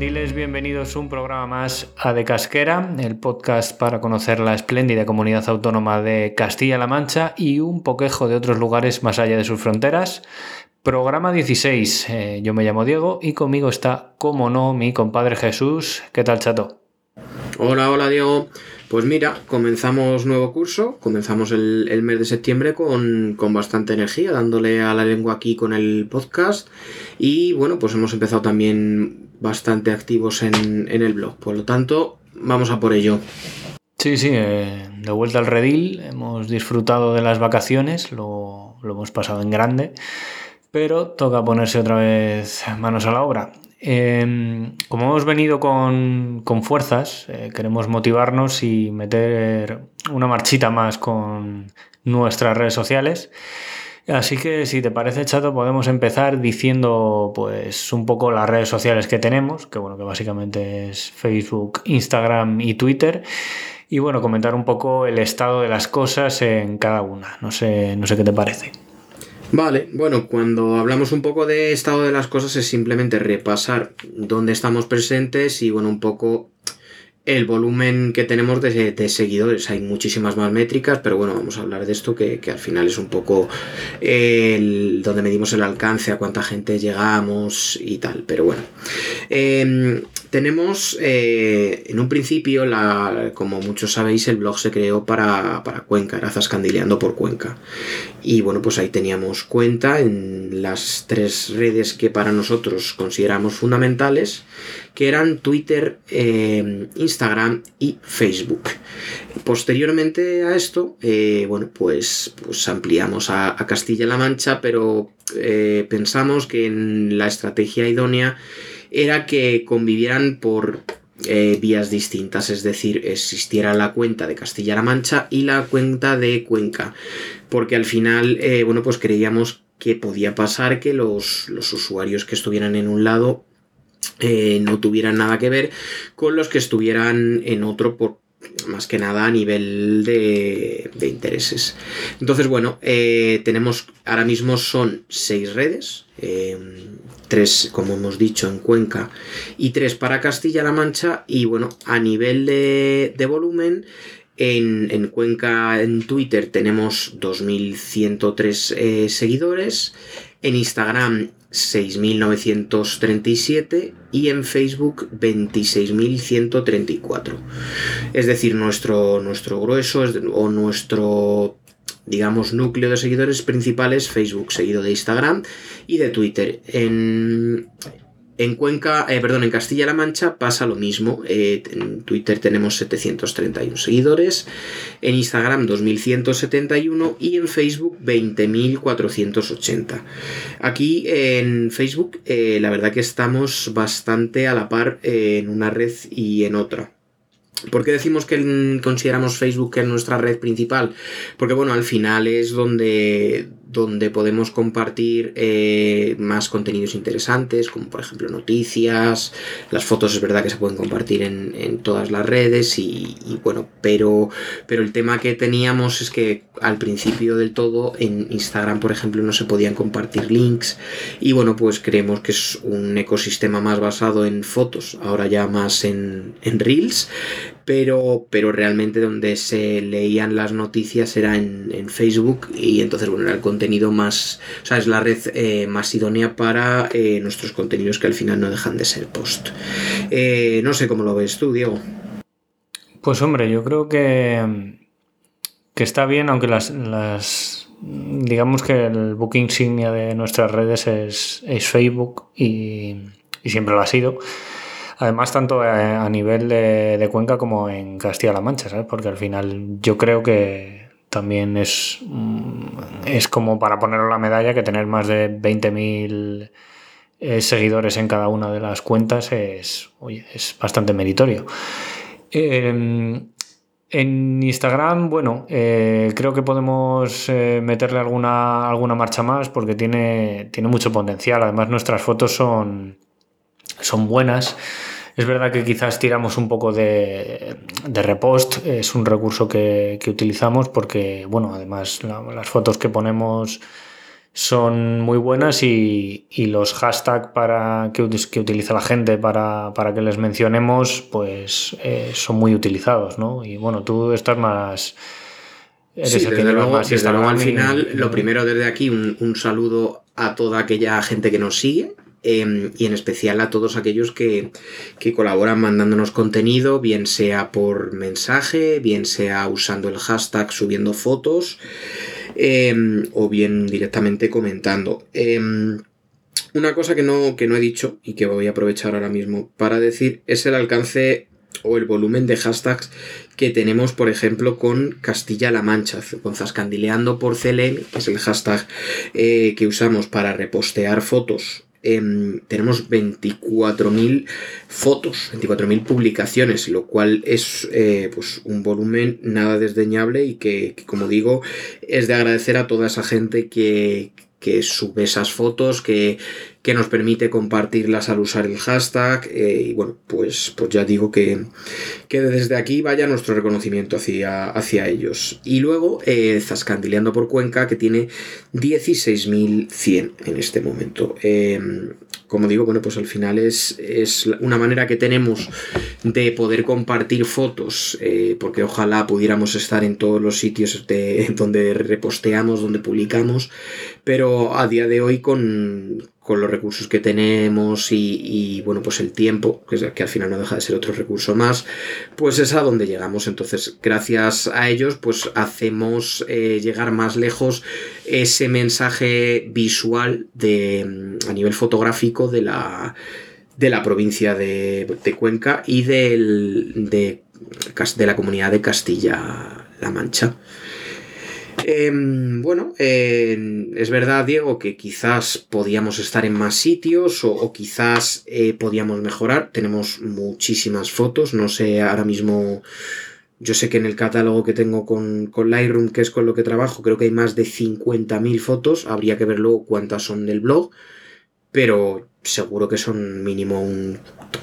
Zascandiles? Bienvenidos un programa más a De Casquera, el podcast para conocer la espléndida comunidad autónoma de Castilla-La Mancha y un poquejo de otros lugares más allá de sus fronteras. Programa 16. Eh, yo me llamo Diego y conmigo está, como no, mi compadre Jesús. ¿Qué tal, chato? Hola, hola Diego. Pues mira, comenzamos nuevo curso, comenzamos el, el mes de septiembre con, con, bastante energía, dándole a la lengua aquí con el podcast y bueno, pues hemos empezado también bastante activos en, en el blog, por lo tanto, vamos a por ello. Sí, sí, eh, de vuelta al redil, hemos disfrutado de las vacaciones, lo, lo hemos pasado en grande, pero toca ponerse otra vez manos a la obra. Eh, como hemos venido con, con fuerzas, eh, queremos motivarnos y meter una marchita más con nuestras redes sociales. Así que si te parece, chato, podemos empezar diciendo pues un poco las redes sociales que tenemos, que bueno, que básicamente es Facebook, Instagram y Twitter. Y bueno, comentar un poco el estado de las cosas en cada una. No sé, no sé qué te parece. Vale, bueno, cuando hablamos un poco de estado de las cosas es simplemente repasar dónde estamos presentes y bueno, un poco el volumen que tenemos de, de, seguidores. Hay muchísimas más métricas, pero bueno, vamos a hablar de esto que, que al final es un poco el, donde medimos el alcance, a cuánta gente llegamos y tal. Pero bueno, eh, tenemos eh, en un principio, la, como muchos sabéis, el blog se creó para, para Cuenca, era Zascandileando por Cuenca. Y bueno, pues ahí teníamos cuenta en las tres redes que para nosotros consideramos fundamentales, que eran Twitter, eh, Instagram y Facebook. Posteriormente a esto, eh, bueno, pues, pues ampliamos a, a Castilla-La Mancha, pero pensamos que en la estrategia idónea era que convivieran por eh, vías distintas, es decir, existiera la cuenta de Castilla-La Mancha y la cuenta de Cuenca, porque al final, eh, bueno, pues creíamos que podía pasar que los, los usuarios que estuvieran en un lado eh, no tuvieran nada que ver con los que estuvieran en otro por más que nada a nivel de, de intereses. Entonces, bueno, tenemos ahora mismo son seis redes, tres, como hemos dicho, en Cuenca y tres para Castilla-La Mancha. Y bueno, a nivel de, de volumen, en, en, Cuenca, en Twitter, tenemos 2.103 eh, seguidores. En Instagram 6.937 y en Facebook 26.134. Es decir, nuestro, nuestro grueso es, o nuestro digamos núcleo de seguidores principales Facebook, seguido de Instagram y de Twitter. En, en Cuenca, eh, perdón, en Castilla-La Mancha pasa lo mismo. Eh, en Twitter tenemos 731 seguidores, en Instagram 2171 y en Facebook 20.480. Aquí en Facebook, eh, la verdad que estamos bastante a la par en una red y en otra. ¿Por qué decimos que consideramos Facebook que es nuestra red principal? Porque bueno, al final es donde, donde podemos compartir eh, más contenidos interesantes, como por ejemplo noticias, las fotos es verdad que se pueden compartir en, todas las redes y, y, bueno, pero, pero el tema que teníamos es que al principio del todo en Instagram, por ejemplo, no se podían compartir links. Y bueno, pues creemos que es un ecosistema más basado en fotos, ahora ya más en, en reels. Pero, pero realmente donde se leían las noticias era en, en, Facebook y entonces bueno era el contenido más o sea es la red eh, más idónea para eh, nuestros contenidos que al final no dejan de ser post. Eh, no sé cómo lo ves tú Diego. Pues hombre yo creo que que está bien aunque las, las digamos que el book insignia de nuestras redes es, es Facebook y, y siempre lo ha sido. Además, tanto a, nivel de, Cuenca como en Castilla-La Mancha, ¿sabes? Porque al final yo creo que también es, mm, es como para ponerlo la medalla que tener más de 20.000 eh, seguidores en cada una de las cuentas es, es bastante meritorio. Em, en Instagram, bueno, eh, creo que podemos eh, meterle alguna, alguna marcha más porque tiene, tiene mucho potencial. Además, nuestras fotos son, son buenas. Es verdad que quizás tiramos un poco de, repost, es un recurso que, utilizamos porque, bueno, además las fotos que ponemos son muy buenas y, los hashtags para, que, que, utiliza la gente para, que les mencionemos, pues eh, son muy utilizados, ¿no? Y bueno, tú estás más... Eres sí, desde luego, al final, lo primero desde aquí, un, saludo a toda aquella gente que nos sigue, em, y en especial a todos aquellos que, que, colaboran mandándonos contenido, bien sea por mensaje, bien sea usando el hashtag subiendo fotos. Em, o bien directamente comentando. Em, una cosa que no, que no he dicho y que voy a aprovechar ahora mismo para decir es el alcance o el volumen de hashtags que tenemos, por ejemplo, con Castilla-La Mancha, con Zascandileando por CLM, que es el hashtag eh, que usamos para repostear fotos Em, tenemos 24.000 fotos, 24.000 publicaciones, lo cual es eh, pues un volumen nada desdeñable y que, como digo, es de agradecer a toda esa gente que, que sube esas fotos, que, que nos permite compartirlas al usar el hashtag. Eh, y bueno, pues, pues ya digo que, que, desde aquí vaya nuestro reconocimiento hacia, hacia ellos. Y luego eh, Zascandileando por Cuenca, que tiene 16.100 en este momento. Em, como digo, bueno, pues al final es, es, una manera que tenemos de poder compartir fotos, eh, porque ojalá pudiéramos estar en todos los sitios de, donde reposteamos, donde publicamos, pero a día de hoy con, con los recursos que tenemos y, bueno, pues el tiempo, que, que, al final no deja de ser otro recurso más, pues es a donde llegamos. Entonces, gracias a ellos, pues hacemos eh, llegar más lejos ese mensaje visual de, a nivel fotográfico de la, de la provincia de, Cuenca y del, de, de la comunidad de Castilla-La Mancha. Em, bueno, es verdad, Diego, que quizás podíamos estar en más sitios o, quizás eh, podíamos mejorar. Tenemos muchísimas fotos, no sé, ahora mismo yo sé que en el catálogo que tengo con, con Lightroom, que es con lo que trabajo, creo que hay más de 50.000 fotos. Habría que ver luego cuántas son del blog, pero seguro que son mínimo un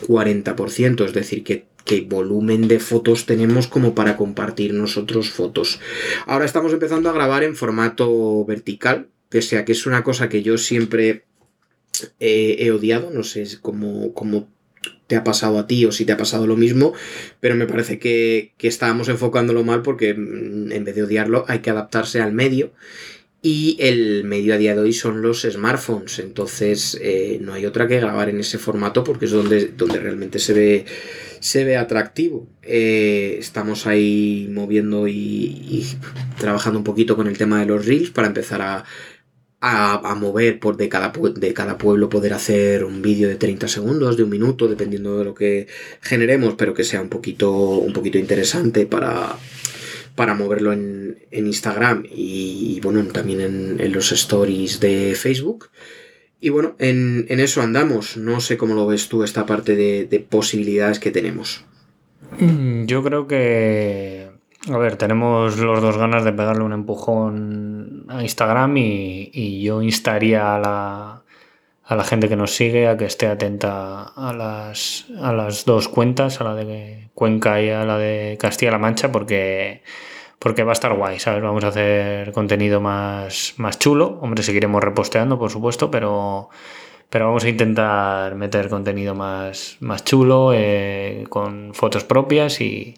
40%, es decir, que qué volumen de fotos tenemos como para compartir nosotros fotos. Ahora estamos empezando a grabar en formato vertical, pese a que es una cosa que yo siempre he odiado, no sé cómo, cómo te ha pasado a ti o si te ha pasado lo mismo, pero me parece que, que estábamos enfocándolo mal porque mm, en vez de odiarlo hay que adaptarse al medio. Y el medio a día de hoy son los smartphones, entonces eh, no hay otra que grabar en ese formato porque es donde, donde realmente se ve, se ve atractivo. Eh, estamos ahí moviendo y, trabajando un poquito con el tema de los reels para empezar a, a, mover por de cada, de cada pueblo, poder hacer un vídeo de 30 segundos, de un minuto, dependiendo de lo que generemos, pero que sea un poquito, un poquito interesante para para moverlo en, Instagram y, bueno, también en, los stories de Facebook. Y bueno, en, eso andamos. No sé cómo lo ves tú esta parte de, posibilidades que tenemos. Mm, yo creo que, a ver, tenemos los dos ganas de pegarle un empujón a Instagram y, yo instaría a la, a la gente que nos sigue a que esté atenta a las, a las dos cuentas, a la de Cuenca y a la de Castilla-La Mancha, porque porque va a estar guay, ¿sabes? Vamos a hacer contenido más, más chulo. Hombre, seguiremos reposteando, por supuesto, pero, pero vamos a intentar meter contenido más, más chulo, eh, con fotos propias y,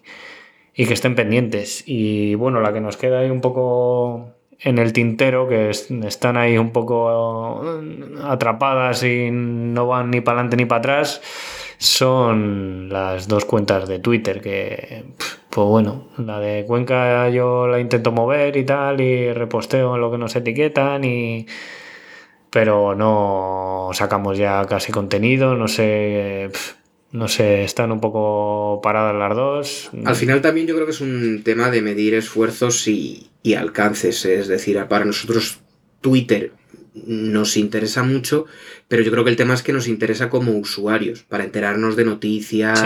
y que estén pendientes. Y bueno, la que nos queda ahí un poco en el tintero, que están ahí un poco atrapadas y no van ni para adelante ni para atrás, son las dos cuentas de Twitter que pues bueno, la de Cuenca yo la intento mover y tal, y reposteo en lo que nos etiquetan, y pero no sacamos ya casi contenido, no sé, no sé, están un poco paradas las dos. Al final también yo creo que es un tema de medir esfuerzos y, y alcances. Es decir, para nosotros Twitter nos interesa mucho, pero yo creo que el tema es que nos interesa como usuarios, para enterarnos de noticias,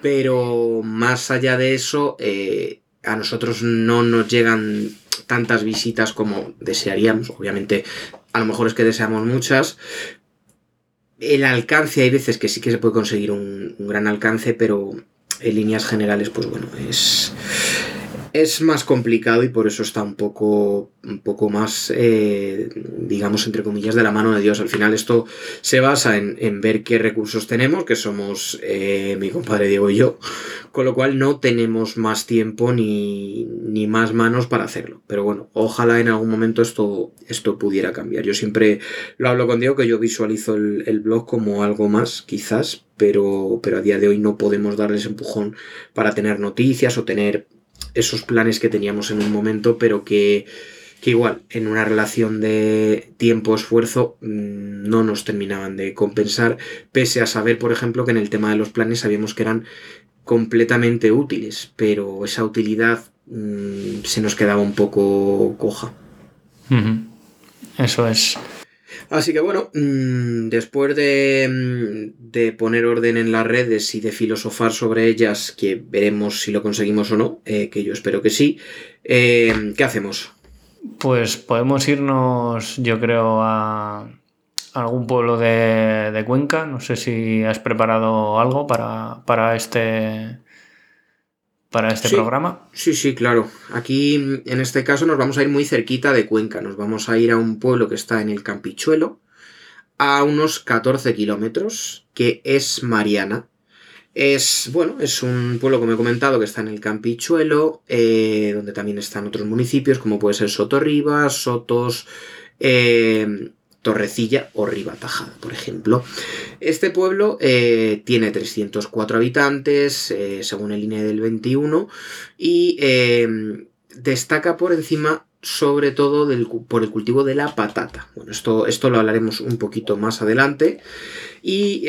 pero más allá de eso, eh, a nosotros no nos llegan tantas visitas como desearíamos, obviamente a lo mejor es que deseamos muchas. El alcance hay veces que sí que se puede conseguir un gran alcance, pero en líneas generales, pues bueno, es es más complicado y por eso está un poco, un poco más, eh, digamos, entre comillas, de la mano de Dios. Al final esto se basa en, ver qué recursos tenemos, que somos eh, mi compadre Diego y yo, con lo cual no tenemos más tiempo ni, ni, más manos para hacerlo. Pero bueno, ojalá en algún momento esto, esto pudiera cambiar. Yo siempre lo hablo con Diego, que yo visualizo el, el blog como algo más, quizás, pero, pero a día de hoy no podemos darles empujón para tener noticias o tener esos planes que teníamos en un momento, pero que, igual en una relación de tiempo-esfuerzo mm, no nos terminaban de compensar, pese a saber, por ejemplo, que en el tema de los planes sabíamos que eran completamente útiles, pero esa utilidad mm, se nos quedaba un poco coja. Eso es. Así que bueno, mm, después mm, de, poner orden en las redes y de filosofar sobre ellas, que veremos si lo conseguimos o no, eh, que yo espero que sí, eh, ¿qué hacemos? Pues podemos irnos, yo creo, a algún pueblo de, Cuenca. No sé si has preparado algo para, este, para este programa. Sí, sí, claro. Aquí, en este caso, nos vamos a ir muy cerquita de Cuenca. Nos vamos a ir a un pueblo que está en el Campichuelo, a unos 14 kilómetros, que es Mariana. Es, bueno, es un pueblo, como he comentado, que está en el Campichuelo, eh, donde también están otros municipios, como puede ser Sotorribas, Sotos, eh, Torrecilla o Ribatajada, por ejemplo. Este pueblo eh, tiene 304 habitantes, eh, según el INE del 21, y eh, destaca por encima sobre todo por el cultivo de la patata. Bueno, esto, esto lo hablaremos un poquito más adelante. Y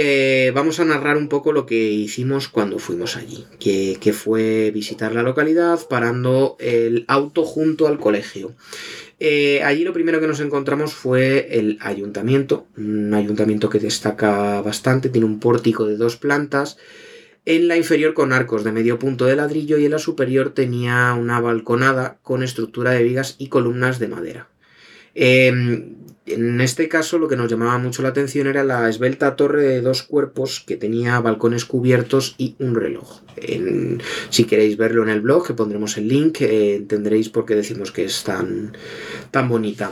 vamos a narrar un poco lo que hicimos cuando fuimos allí, que, que, fue visitar la localidad parando el auto junto al colegio. Eh, allí lo primero que nos encontramos fue el ayuntamiento, un ayuntamiento que destaca bastante, tiene un pórtico de dos plantas, en la inferior con arcos de medio punto de ladrillo y en la superior tenía una balconada con estructura de vigas y columnas de madera. Em, en este caso lo que nos llamaba mucho la atención era la esbelta torre de dos cuerpos que tenía balcones cubiertos y un reloj. si queréis verlo en el blog, que pondremos el link, eh, entenderéis por qué decimos que es tan, tan bonita.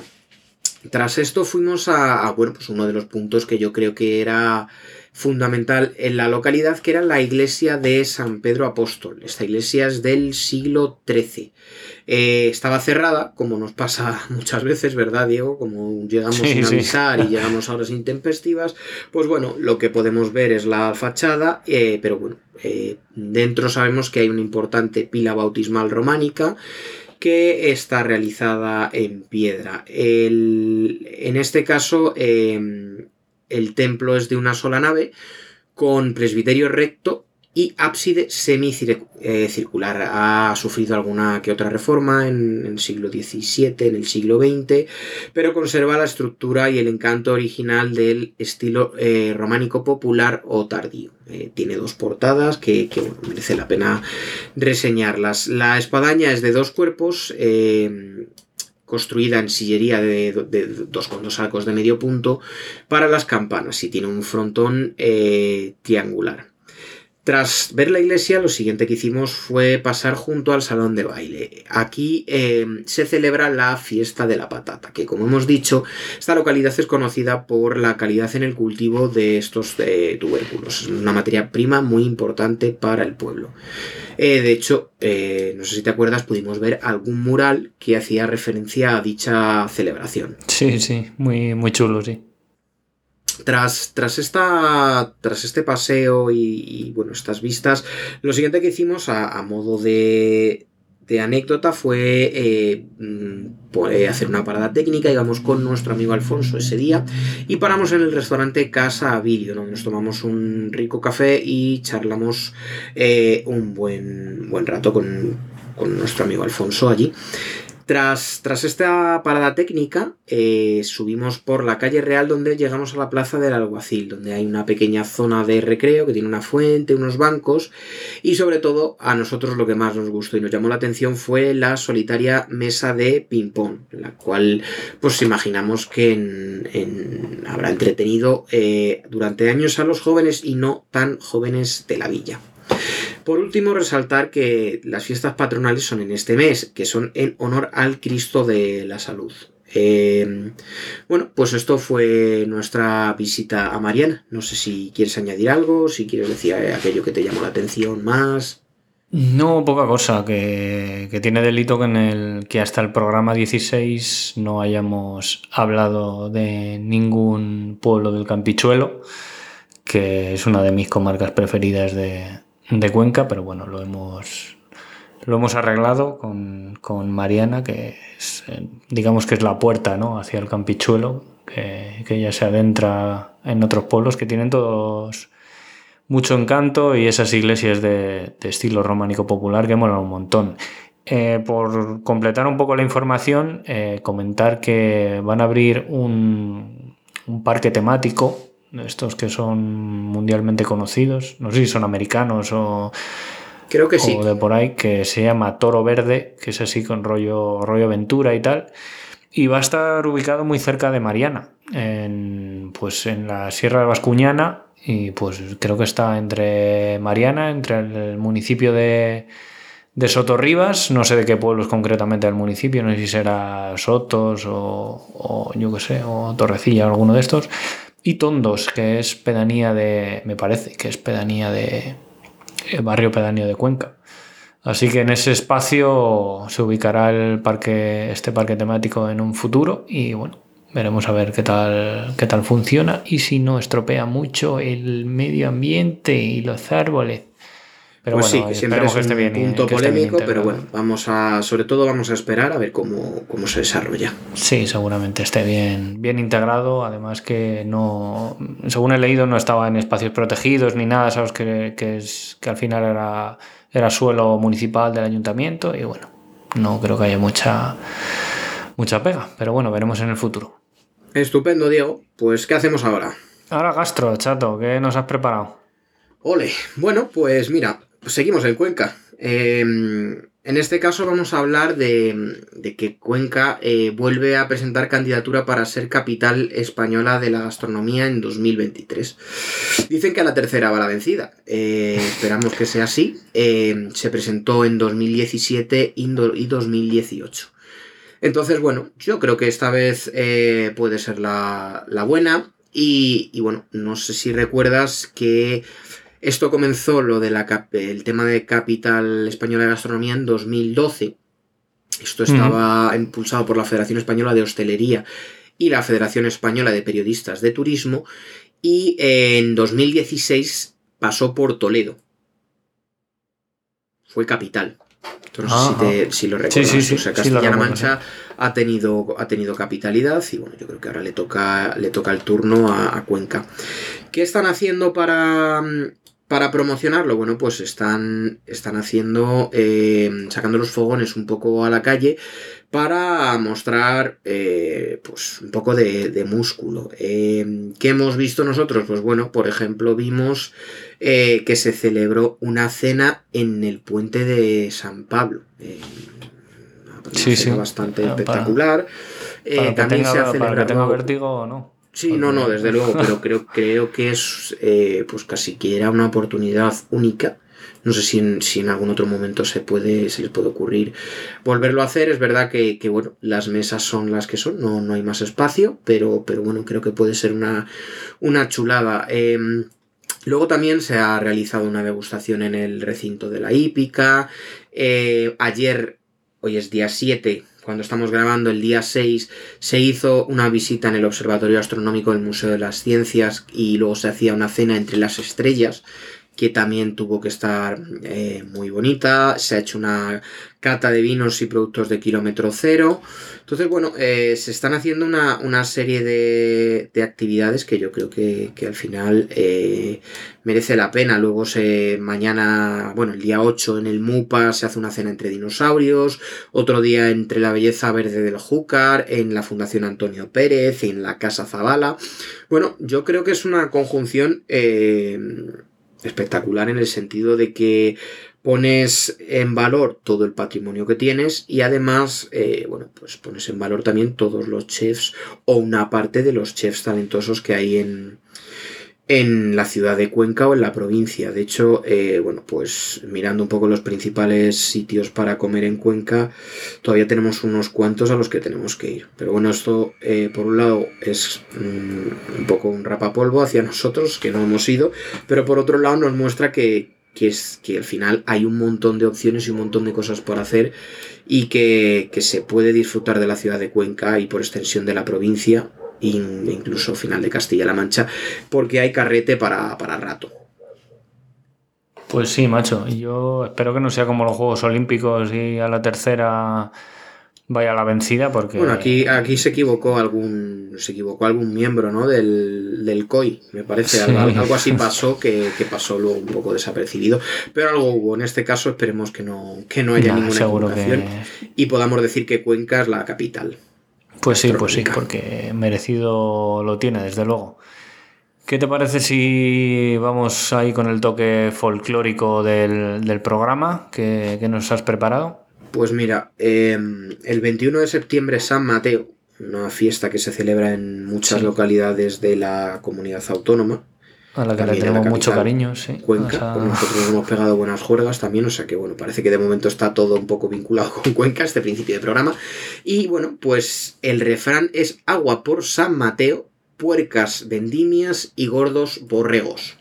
Tras esto fuimos a, a bueno, pues uno de los puntos que yo creo que era fundamental en la localidad, que era la iglesia de San Pedro Apóstol. Esta iglesia es del siglo XIII. Eh, estaba cerrada, como nos pasa muchas veces, ¿verdad, Diego? Como llegamos sin avisar y llegamos a horas intempestivas, pues bueno, lo que podemos ver es la fachada, eh, pero bueno, eh, dentro sabemos que hay una importante pila bautismal románica que está realizada en piedra. en este caso, em, el templo es de una sola nave, con presbiterio recto y ábside semicircular. Ha sufrido alguna que otra reforma en, el siglo XVII, en el siglo XX, pero conserva la estructura y el encanto original del estilo eh, románico popular o tardío. Eh, tiene dos portadas que, merece la pena reseñarlas. La espadaña es de dos cuerpos. Eh, construida en sillería de, dos con dos arcos de medio punto para las campanas y tiene un frontón triangular. Tras ver la iglesia, lo siguiente que hicimos fue pasar junto al salón de baile. Aquí eh, se celebra la fiesta de la patata, que como hemos dicho, esta localidad es conocida por la calidad en el cultivo de estos eh, tubérculos. Es una materia prima muy importante para el pueblo. Eh, de hecho, no sé si te acuerdas, pudimos ver algún mural que hacía referencia a dicha celebración. Sí, sí, muy, muy chulo, sí. Tras, tras, esta, tras este paseo y, bueno, estas vistas, lo siguiente que hicimos a, modo de, anécdota fue eh, mm, hacer una parada técnica, íbamos con nuestro amigo Alfonso ese día y paramos en el restaurante Casa Avilio, donde nos tomamos un rico café y charlamos eh, un buen, buen rato con, con nuestro amigo Alfonso allí. Tras, esta parada técnica, eh, subimos por la calle Real donde llegamos a la plaza del Alguacil, donde hay una pequeña zona de recreo que tiene una fuente, unos bancos y sobre todo a nosotros lo que más nos gustó y nos llamó la atención fue la solitaria mesa de ping-pong, la cual pues imaginamos que habrá entretenido eh, durante años a los jóvenes y no tan jóvenes de la villa. Por último, resaltar que las fiestas patronales son en este mes, que son en honor al Cristo de la Salud. Eh, bueno, pues esto fue nuestra visita a Mariana. No sé si quieres añadir algo, si quieres decir aquello que te llamó la atención más. No, poca cosa, que, que, tiene delito que en el que hasta el programa 16 no hayamos hablado de ningún pueblo del Campichuelo, que es una de mis comarcas preferidas de, de Cuenca, pero bueno, lo hemos, lo hemos arreglado con, con Mariana, que es, eh, digamos que es la puerta ¿no? hacia el Campichuelo, que, que ya se adentra en otros pueblos que tienen todos mucho encanto y esas iglesias de, estilo románico popular que molan un montón. Eh, por completar un poco la información, eh, comentar que van a abrir un, un parque temático estos que son mundialmente conocidos, no sé si son americanos o, Creo que sí. de por ahí, que se llama Toro Verde, que es así con rollo, rollo aventura y tal. Y va a estar ubicado muy cerca de Mariana, en, pues en la Sierra de Bascuñana, y pues creo que está entre Mariana, entre el municipio de, de Sotorribas, no sé de qué pueblos concretamente del municipio, no sé si será Sotos o, o yo qué sé, o Torrecilla, alguno de estos, y Tondos, que es pedanía de, me parece, que es pedanía de, el barrio pedáneo de Cuenca. Así que en ese espacio se ubicará el parque, este parque temático en un futuro y bueno, veremos a ver qué tal, qué tal funciona y si no estropea mucho el medio ambiente y los árboles. Pero pues sí, siempre es un bien, punto polémico, pero bueno, vamos a, sobre todo vamos a esperar a ver cómo, cómo, se desarrolla. Sí, seguramente esté bien, bien integrado, además que no, según he leído, no estaba en espacios protegidos ni nada, sabes que, que, es, que al final era, era suelo municipal del ayuntamiento y bueno, no creo que haya mucha, mucha pega, pero bueno, veremos en el futuro. Estupendo, Diego. Pues, ¿qué hacemos ahora? Ahora gastro, chato, ¿qué nos has preparado? Ole, bueno, pues mira, seguimos en Cuenca. Em, en este caso vamos a hablar de, que Cuenca eh, vuelve a presentar candidatura para ser capital española de la gastronomía en 2023. Dicen que a la tercera va la vencida. Eh, esperamos que sea así. Em, se presentó en 2017 y 2018. Entonces, bueno, yo creo que esta vez eh, puede ser la, buena. y, bueno, no sé si recuerdas que esto comenzó lo de la el tema de Capital Española de Gastronomía en 2012. Esto estaba impulsado por la Federación Española de Hostelería y la Federación Española de Periodistas de Turismo. Y en 2016 pasó por Toledo. Fue capital. Entonces, si, lo recuerdas. o sea, Castilla-La Mancha ha, tenido, ha tenido capitalidad y bueno, yo creo que ahora le toca, le toca el turno a, a Cuenca. ¿Qué están haciendo para, para promocionarlo, bueno, pues están, están haciendo, eh, sacando los fogones un poco a la calle para mostrar, eh, pues, un poco de, músculo. Eh, ¿Qué hemos visto nosotros? Pues bueno, por ejemplo, vimos que se celebró una cena en el puente de San Pablo. una sí, cena bastante espectacular. también se ha celebrado... Para que tenga vértigo o no. Sí, no, no, desde luego, pero creo, creo que es eh, pues casi que era una oportunidad única. No sé si en, si en algún otro momento se puede, se les puede ocurrir volverlo a hacer. Es verdad que, bueno, las mesas son las que son, no, no hay más espacio, pero, pero bueno, creo que puede ser una, una chulada. Em, luego también se ha realizado una degustación en el recinto de la hípica. Eh, ayer, hoy es día 7, cuando estamos grabando el día 6, se hizo una visita en el Observatorio Astronómico del Museo de las Ciencias y luego se hacía una cena entre las estrellas, que también tuvo que estar eh, muy bonita. Se ha hecho una cata de vinos y productos de kilómetro cero. Entonces, bueno, eh, se están haciendo una, serie de, actividades que yo creo que, al final eh, merece la pena. Luego se mañana, bueno, el día 8 en el MUPA se hace una cena entre dinosaurios, otro día entre la belleza verde del Júcar, en la Fundación Antonio Pérez, en la Casa Zabala. Bueno, yo creo que es una conjunción espectacular en el sentido de que pones en valor todo el patrimonio que tienes y además, eh, bueno, pues pones en valor también todos los chefs o una parte de los chefs talentosos que hay en, en la ciudad de Cuenca o en la provincia. De hecho, eh, bueno, pues mirando un poco los principales sitios para comer en Cuenca, todavía tenemos unos cuantos a los que tenemos que ir. Pero bueno, esto eh, por un lado es mm, un poco un rapapolvo hacia nosotros, que no hemos ido, pero por otro lado nos muestra que, que, es, que al final hay un montón de opciones y un montón de cosas por hacer y que, que se puede disfrutar de la ciudad de Cuenca y por extensión de la provincia incluso final de Castilla-La Mancha, porque hay carrete para, para rato. Pues sí, macho. Yo espero que no sea como los Juegos Olímpicos y a la tercera vaya la vencida porque bueno aquí aquí se equivocó algún se equivocó algún miembro no del, del COI me parece. Algo, así pasó que, pasó luego un poco desapercibido. Pero algo hubo. En este caso esperemos que no que no haya ninguna equivocación y podamos decir que Cuenca es la capital. Pues sí, pues sí, porque merecido lo tiene, desde luego. ¿Qué te parece si vamos ahí con el toque folclórico del, programa que, nos has preparado? Pues mira, em, el 21 de septiembre San Mateo, una fiesta que se celebra en muchas localidades de la comunidad autónoma. A la que le tenemos mucho cariño, sí. Cuenca, nosotros hemos pegado buenas juergas también, o sea que bueno, parece que de momento está todo un poco vinculado con Cuenca, este principio de programa. Y bueno, pues el refrán es agua por San Mateo, puercas vendimias y gordos borregos.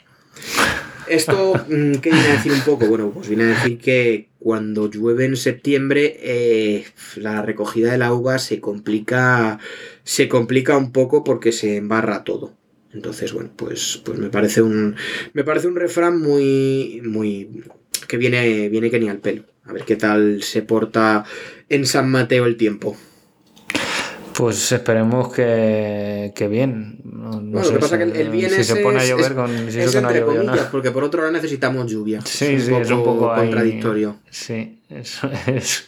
Esto, mm, ¿qué viene a decir un poco? Bueno, pues viene a decir que cuando llueve en septiembre, eh, la recogida de la uva se complica, se complica un poco porque se embarra todo. Entonces, bueno, pues, pues me parece un. Me parece un refrán muy. muy. que viene, viene que ni al pelo. A ver qué tal se porta en San Mateo el tiempo. Pues esperemos que, que bien. No, bueno, lo que pasa es que el, bien si se pone a llover con si es, que no entre comillas, porque por otro lado necesitamos lluvia. Sí, es sí, es un poco contradictorio. sí, es, es,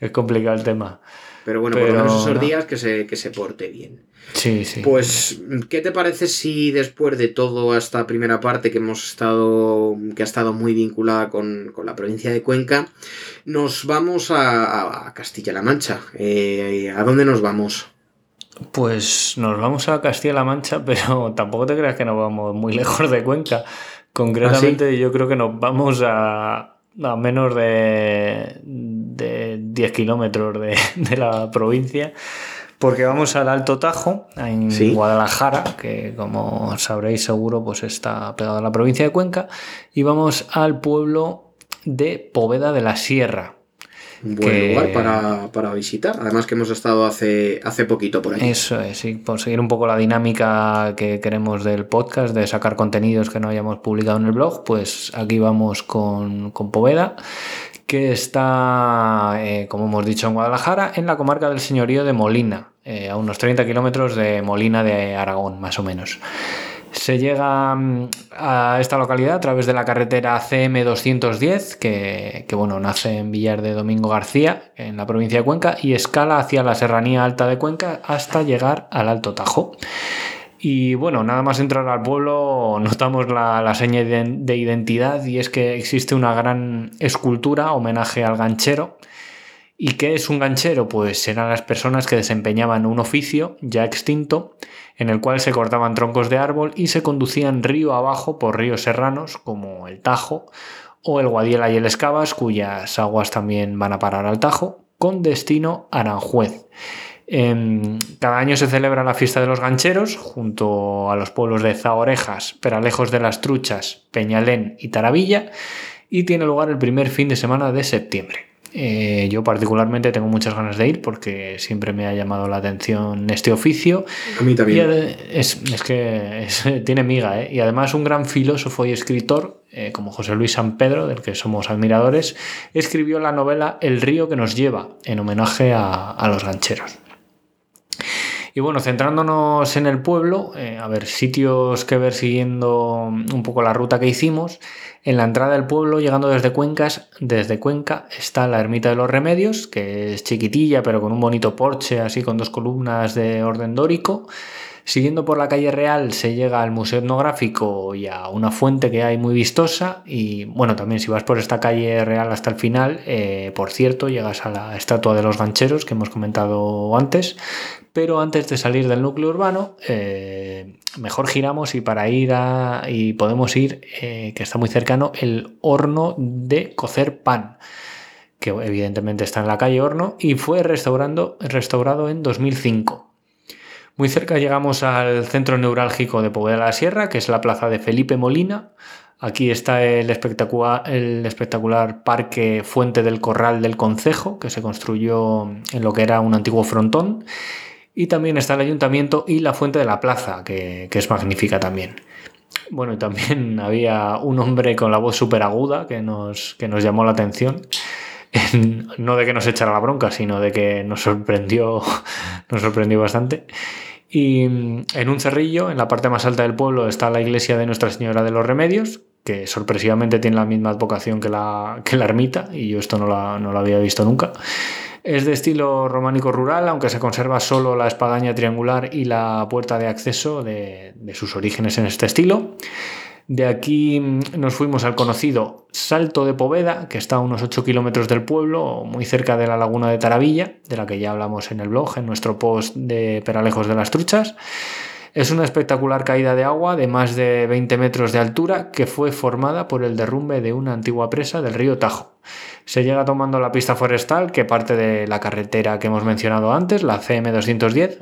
es complicado el tema. Pero bueno, por lo menos esos días que se, que se porte bien. Sí, sí. Pues, ¿qué te parece si después de toda esta primera parte que hemos estado, que ha estado muy vinculada con, la provincia de Cuenca, nos vamos a, Castilla-La Mancha? Eh, ¿A dónde nos vamos? Pues nos vamos a Castilla-La Mancha, pero tampoco te creas que nos vamos muy lejos de Cuenca. Concretamente, ¿Ah, yo creo que nos vamos a, a menos de, de 10 kilómetros de, la provincia, porque vamos al Alto Tajo, en Guadalajara, que como sabréis seguro pues está pegado a la provincia de Cuenca, y vamos al pueblo de Poveda de la Sierra, buen lugar para, visitar. Además que hemos estado hace, hace poquito por ahí. Eso es, sí, por seguir un poco la dinámica que queremos del podcast, de sacar contenidos que no hayamos publicado en el blog, pues aquí vamos con, con Poveda, que está, eh, como hemos dicho, en Guadalajara, en la comarca del señorío de Molina, eh, a unos 30 kilómetros de Molina de Aragón, más o menos. Se llega mm, a esta localidad a través de la carretera CM210, que, bueno, nace en Villar de Domingo García, en la provincia de Cuenca, y escala hacia la Serranía Alta de Cuenca hasta llegar al Alto Tajo. Y bueno, nada más entrar al pueblo notamos la, la seña de identidad y es que existe una gran escultura, homenaje al ganchero, ¿Y qué es un ganchero? Pues eran las personas que desempeñaban un oficio ya extinto en el cual se cortaban troncos de árbol y se conducían río abajo por ríos serranos como el Tajo o el Guadiela y el Escabas, cuyas aguas también van a parar al Tajo, con destino a Aranjuez. Em, cada año se celebra la fiesta de los gancheros junto a los pueblos de Zaorejas, Peralejos de las Truchas, Peñalén y Taravilla y tiene lugar el primer fin de semana de septiembre. Eh, yo particularmente tengo muchas ganas de ir porque siempre me ha llamado la atención este oficio. A mí también. es, que tiene miga, ¿eh? Y además un gran filósofo y escritor, eh, como José Luis San Pedro, del que somos admiradores, escribió la novela El río que nos lleva, en homenaje a los gancheros. Y bueno, centrándonos en el pueblo, eh, a ver, sitios que ver siguiendo un poco la ruta que hicimos. En la entrada del pueblo, llegando desde Cuencas, desde Cuenca está la Ermita de los Remedios, que es chiquitilla, pero con un bonito porche, así con dos columnas de orden dórico. Siguiendo por la calle Real se llega al Museo Etnográfico y a una fuente que hay muy vistosa. Y bueno, también si vas por esta calle Real hasta el final, eh, por cierto, llegas a la estatua de los gancheros que hemos comentado antes. Pero antes de salir del núcleo urbano, eh, mejor giramos y para ir a. y podemos ir, eh, que está muy cercano, el horno de cocer pan que evidentemente está en la calle Horno y fue restaurando, restaurado en 2005. Muy cerca llegamos al centro neurálgico de Poveda de la Sierra, que es la plaza de Felipe Molina. Aquí está el espectacular, el espectacular Parque Fuente del Corral del Concejo, que se construyó en lo que era un antiguo frontón. Y también está el ayuntamiento y la Fuente de la Plaza, que, es magnífica también. Bueno, y también había un hombre con la voz súper aguda que nos, que nos llamó la atención. no de que nos echara la bronca, sino de que nos sorprendió, nos sorprendió bastante. Y mm, en un cerrillo, en la parte más alta del pueblo, está la iglesia de Nuestra Señora de los Remedios, que sorpresivamente tiene la misma advocación que la, que la ermita, y yo esto no la, no había visto nunca. Es de estilo románico rural, aunque se conserva solo la espadaña triangular y la puerta de acceso de, de sus orígenes en este estilo. De aquí mm, nos fuimos al conocido Salto de Poveda, que está a unos 8 kilómetros del pueblo, muy cerca de la laguna de Taravilla, de la que ya hablamos en el blog, en nuestro post de Peralejos de las Truchas. Es una espectacular caída de agua de más de 20 metros de altura que fue formada por el derrumbe de una antigua presa del río Tajo. Se llega tomando la pista forestal que parte de la carretera que hemos mencionado antes, la CM210,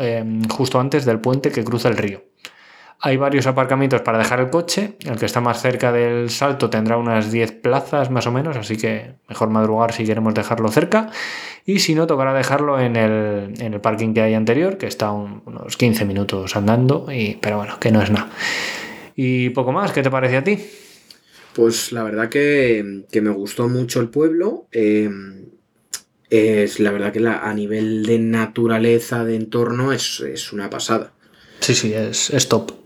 eh, justo antes del puente que cruza el río. Hay varios aparcamientos para dejar el coche. El que está más cerca del salto tendrá unas 10 plazas más o menos, así que mejor madrugar si queremos dejarlo cerca. Y si no, tocará dejarlo en el, parking que hay anterior, que está unos 15 minutos andando, y, pero bueno, que no es nada. Y poco más, ¿qué te parece a ti? Pues la verdad que, me gustó mucho el pueblo. Em, es la verdad que a nivel de naturaleza, de entorno, es, es una pasada. Sí, sí, es, es top.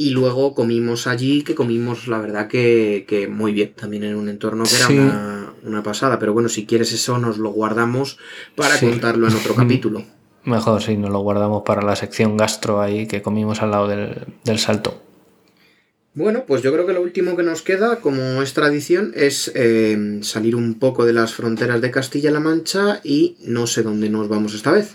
Y luego comimos allí, que comimos, la verdad, que, muy bien, también en un entorno que era una, pasada. Pero bueno, si quieres eso, nos lo guardamos para contarlo en otro capítulo. Mejor, sí, nos lo guardamos para la sección gastro ahí que comimos al lado del, salto. Bueno, pues yo creo que lo último que nos queda, como es tradición, es eh, salir un poco de las fronteras de Castilla-La Mancha y no sé dónde nos vamos esta vez.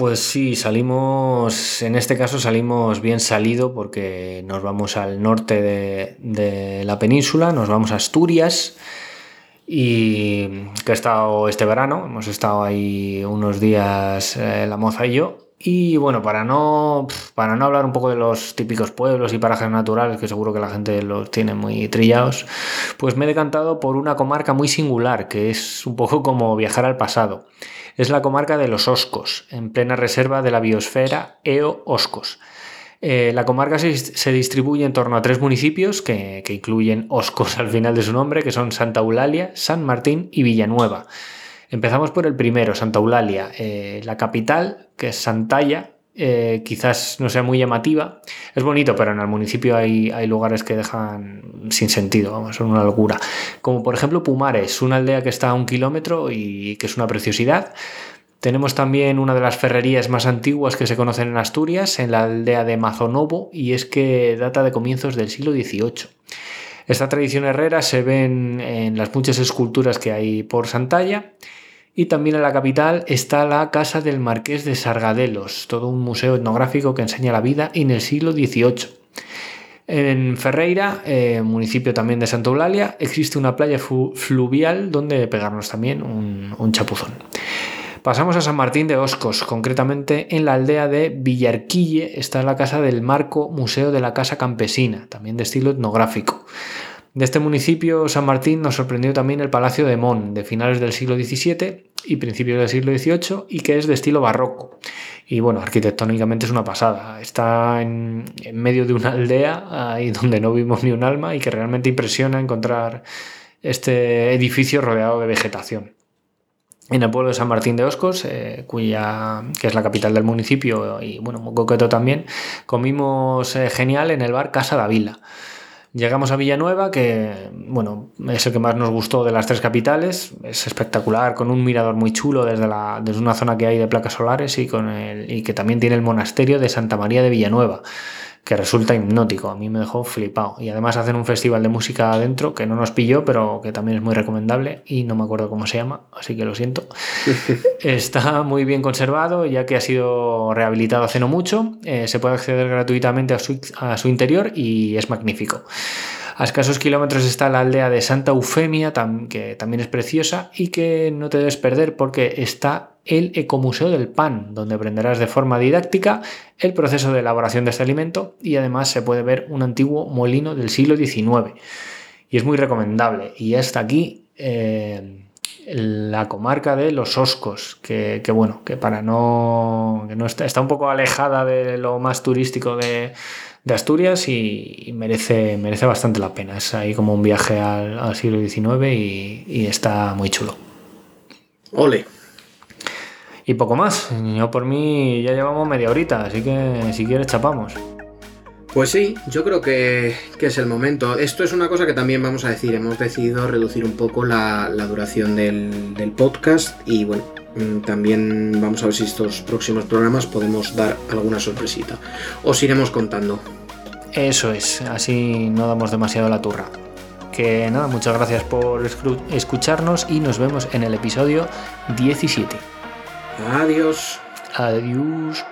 Pues sí, salimos, en este caso salimos bien salido porque nos vamos al norte de, la península, nos vamos a Asturias y que he estado este verano, hemos estado ahí unos días eh, la moza y yo. Y bueno, para no, para no hablar un poco de los típicos pueblos y parajes naturales, que seguro que la gente los tiene muy trillados, pues me he decantado por una comarca muy singular, que es un poco como viajar al pasado es la comarca de los Oscos, en plena reserva de la biosfera EO-Oscos. Eh, la comarca se, distribuye en torno a tres municipios que, incluyen Oscos al final de su nombre, que son Santa Eulalia, San Martín y Villanueva. Empezamos por el primero, Santa Eulalia, eh, la capital, que es Santalla, eh, quizás no sea muy llamativa. Es bonito, pero en el municipio hay, hay lugares que dejan sin sentido, vamos, son una locura. Como por ejemplo Pumares, una aldea que está a un kilómetro y que es una preciosidad. Tenemos también una de las ferrerías más antiguas que se conocen en Asturias, en la aldea de Mazonovo, y es que data de comienzos del siglo XVIII. Esta tradición herrera se ve en las muchas esculturas que hay por Santalla y también en la capital está la Casa del Marqués de Sargadelos, todo un museo etnográfico que enseña la vida en el siglo XVIII. En Ferreira, eh, municipio también de Santa Eulalia, existe una playa fluvial donde pegarnos también un, chapuzón. Pasamos a San Martín de Oscos, concretamente en la aldea de Villarquille está la casa del Marco Museo de la Casa Campesina, también de estilo etnográfico. De este municipio, San Martín, nos sorprendió también el Palacio de Mon, de finales del siglo XVII y principios del siglo XVIII, y que es de estilo barroco. Y bueno, arquitectónicamente es una pasada. Está en, medio de una aldea, ahí donde no vimos ni un alma, y que realmente impresiona encontrar este edificio rodeado de vegetación. En el pueblo de San Martín de Oscos, eh, cuya, que es la capital del municipio y bueno, muy coqueto también, comimos eh, genial en el bar Casa de Vila Llegamos a Villanueva, que bueno, es el que más nos gustó de las tres capitales. Es espectacular, con un mirador muy chulo desde, la, desde una zona que hay de placas solares y, con el, y que también tiene el monasterio de Santa María de Villanueva que resulta hipnótico. A mí me dejó flipado. Y además hacen un festival de música adentro que no nos pilló, pero que también es muy recomendable y no me acuerdo cómo se llama, así que lo siento. Está muy bien conservado, ya que ha sido rehabilitado hace no mucho. Eh, se puede acceder gratuitamente a su, a su interior y es magnífico. A escasos kilómetros está la aldea de Santa Eufemia, que también es preciosa y que no te debes perder porque está el Ecomuseo del Pan, donde aprenderás de forma didáctica el proceso de elaboración de este alimento y además se puede ver un antiguo molino del siglo XIX. Y es muy recomendable. Y hasta aquí eh, la comarca de los Oscos, que, bueno, que para no, que no está, está un poco alejada de lo más turístico de, de Asturias y, merece, merece bastante la pena. Es ahí como un viaje al, siglo XIX y, está muy chulo. Ole. Y poco más. Yo por mí ya llevamos media horita, así que si quieres chapamos. Pues sí, yo creo que, es el momento. Esto es una cosa que también vamos a decir. Hemos decidido reducir un poco la, duración del, del, podcast y bueno, también vamos a ver si estos próximos programas podemos dar alguna sorpresita. Os iremos contando. Eso es, así no damos demasiado la turra. Que nada, muchas gracias por escucharnos y nos vemos en el episodio 17. Adiós. Adiós.